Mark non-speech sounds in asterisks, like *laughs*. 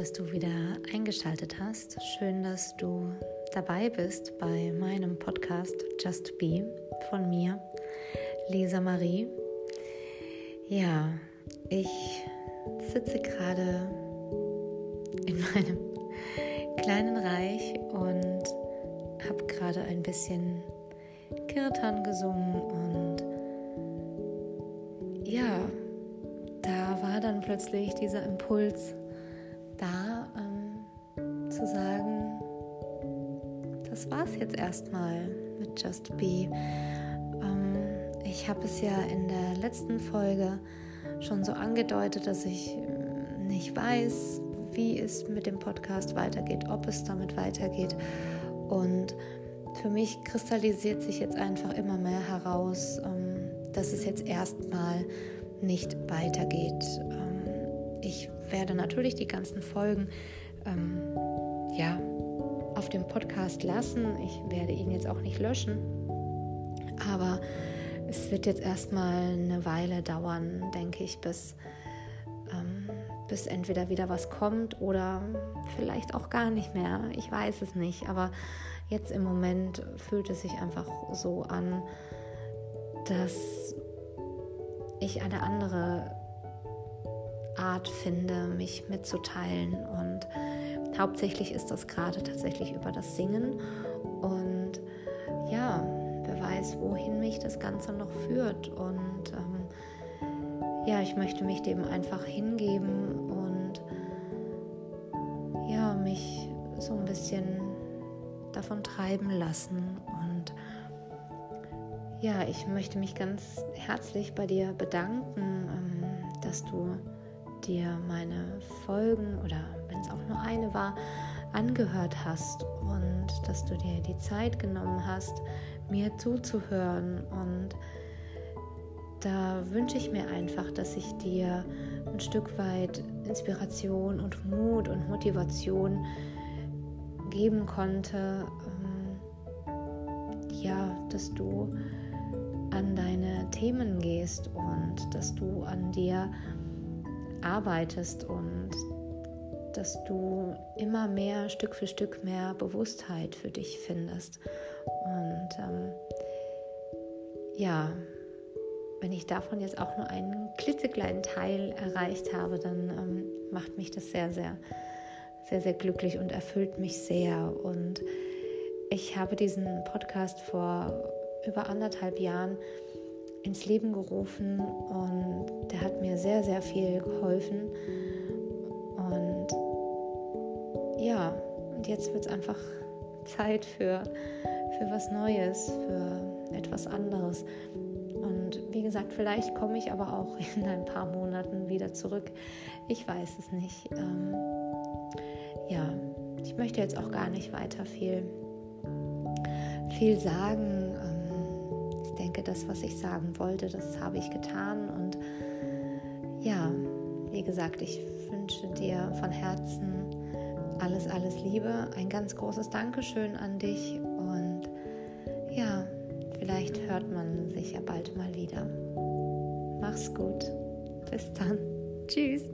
dass du wieder eingeschaltet hast. Schön, dass du dabei bist bei meinem Podcast Just Be von mir, Lisa Marie. Ja, ich sitze gerade in meinem kleinen Reich und habe gerade ein bisschen Kirtan gesungen und ja, da war dann plötzlich dieser Impuls da, ähm, zu sagen, das war's jetzt erstmal mit Just Be. Ähm, ich habe es ja in der letzten Folge schon so angedeutet, dass ich äh, nicht weiß, wie es mit dem Podcast weitergeht, ob es damit weitergeht. Und für mich kristallisiert sich jetzt einfach immer mehr heraus, ähm, dass es jetzt erstmal nicht weitergeht. Werde natürlich die ganzen Folgen ähm, ja, auf dem Podcast lassen. Ich werde ihn jetzt auch nicht löschen. Aber es wird jetzt erstmal eine Weile dauern, denke ich, bis, ähm, bis entweder wieder was kommt oder vielleicht auch gar nicht mehr. Ich weiß es nicht. Aber jetzt im Moment fühlt es sich einfach so an, dass ich eine andere Art finde, mich mitzuteilen. Und hauptsächlich ist das gerade tatsächlich über das Singen. Und ja, wer weiß, wohin mich das Ganze noch führt. Und ähm, ja, ich möchte mich dem einfach hingeben und ja, mich so ein bisschen davon treiben lassen. Und ja, ich möchte mich ganz herzlich bei dir bedanken, ähm, dass du dir meine Folgen oder wenn es auch nur eine war, angehört hast und dass du dir die Zeit genommen hast, mir zuzuhören. Und da wünsche ich mir einfach, dass ich dir ein Stück weit Inspiration und Mut und Motivation geben konnte, ähm, ja, dass du an deine Themen gehst und dass du an dir arbeitest und dass du immer mehr Stück für Stück mehr Bewusstheit für dich findest. Und ähm, ja, wenn ich davon jetzt auch nur einen klitzekleinen Teil erreicht habe, dann ähm, macht mich das sehr, sehr, sehr, sehr glücklich und erfüllt mich sehr. Und ich habe diesen Podcast vor über anderthalb Jahren ins Leben gerufen und hat mir sehr, sehr viel geholfen. Und ja, und jetzt wird es einfach Zeit für, für was Neues, für etwas anderes. Und wie gesagt, vielleicht komme ich aber auch *laughs* in ein paar Monaten wieder zurück. Ich weiß es nicht. Ähm, ja, ich möchte jetzt auch gar nicht weiter viel, viel sagen. Ähm, ich denke, das, was ich sagen wollte, das habe ich getan. Und ja, wie gesagt, ich wünsche dir von Herzen alles, alles Liebe. Ein ganz großes Dankeschön an dich. Und ja, vielleicht hört man sich ja bald mal wieder. Mach's gut. Bis dann. Tschüss.